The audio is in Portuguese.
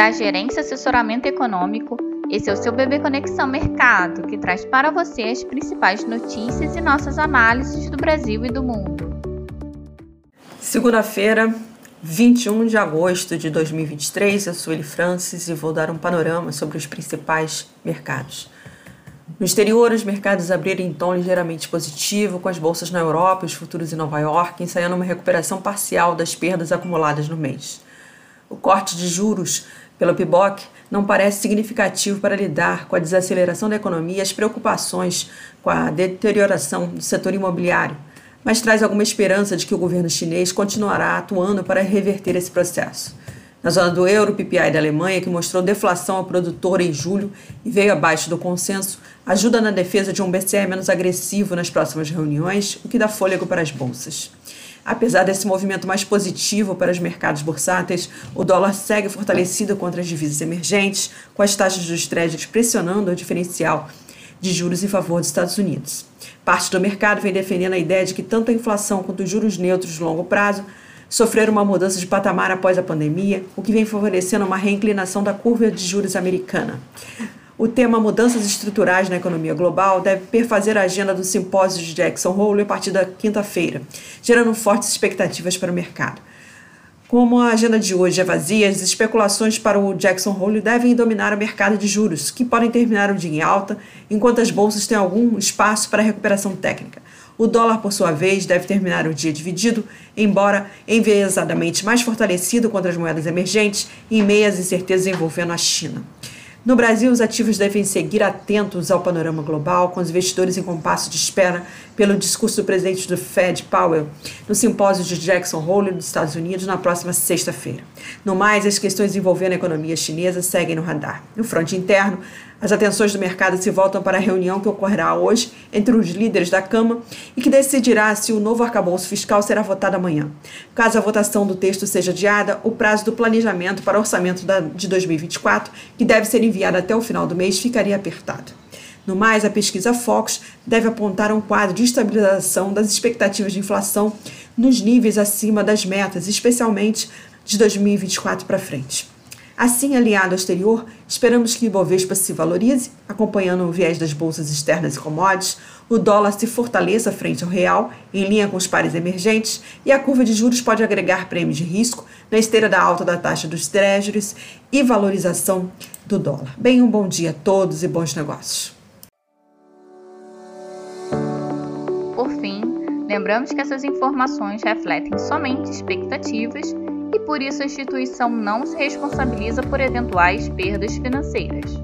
da Gerência Assessoramento Econômico. Esse é o seu Bebê Conexão Mercado, que traz para você as principais notícias e nossas análises do Brasil e do mundo. Segunda-feira, 21 de agosto de 2023, eu sou Eli Francis e vou dar um panorama sobre os principais mercados. No exterior, os mercados abriram em tom ligeiramente positivo, com as bolsas na Europa e os futuros em Nova York ensaiando uma recuperação parcial das perdas acumuladas no mês. O corte de juros pelo PIBOC não parece significativo para lidar com a desaceleração da economia e as preocupações com a deterioração do setor imobiliário, mas traz alguma esperança de que o governo chinês continuará atuando para reverter esse processo. Na zona do euro, o PPI da Alemanha, que mostrou deflação ao produtor em julho e veio abaixo do consenso, ajuda na defesa de um BCE menos agressivo nas próximas reuniões, o que dá fôlego para as bolsas. Apesar desse movimento mais positivo para os mercados bursáteis, o dólar segue fortalecido contra as divisas emergentes, com as taxas dos créditos pressionando o diferencial de juros em favor dos Estados Unidos. Parte do mercado vem defendendo a ideia de que tanto a inflação quanto os juros neutros de longo prazo sofreram uma mudança de patamar após a pandemia, o que vem favorecendo uma reinclinação da curva de juros americana. O tema Mudanças Estruturais na Economia Global deve perfazer a agenda do simpósio de Jackson Hole a partir da quinta-feira, gerando fortes expectativas para o mercado. Como a agenda de hoje é vazia, as especulações para o Jackson Hole devem dominar o mercado de juros, que podem terminar o dia em alta, enquanto as bolsas têm algum espaço para recuperação técnica. O dólar, por sua vez, deve terminar o dia dividido, embora enviesadamente mais fortalecido contra as moedas emergentes e em meias incertezas envolvendo a China. No Brasil, os ativos devem seguir atentos ao panorama global, com os investidores em compasso de espera pelo discurso do presidente do Fed, Powell, no simpósio de Jackson Hole, nos Estados Unidos, na próxima sexta-feira. No mais, as questões envolvendo a economia chinesa seguem no radar. No fronte interno, as atenções do mercado se voltam para a reunião que ocorrerá hoje entre os líderes da Câmara e que decidirá se o novo arcabouço fiscal será votado amanhã. Caso a votação do texto seja adiada, o prazo do planejamento para o orçamento de 2024, que deve ser enviado até o final do mês, ficaria apertado. No mais, a pesquisa Focus deve apontar um quadro de estabilização das expectativas de inflação nos níveis acima das metas, especialmente de 2024 para frente. Assim, aliado ao exterior, esperamos que o Ibovespa se valorize, acompanhando o viés das bolsas externas e commodities, o dólar se fortaleça frente ao real, em linha com os pares emergentes, e a curva de juros pode agregar prêmios de risco na esteira da alta da taxa dos treasuries e valorização do dólar. Bem, um bom dia a todos e bons negócios. Por fim, lembramos que essas informações refletem somente expectativas por isso a instituição não se responsabiliza por eventuais perdas financeiras.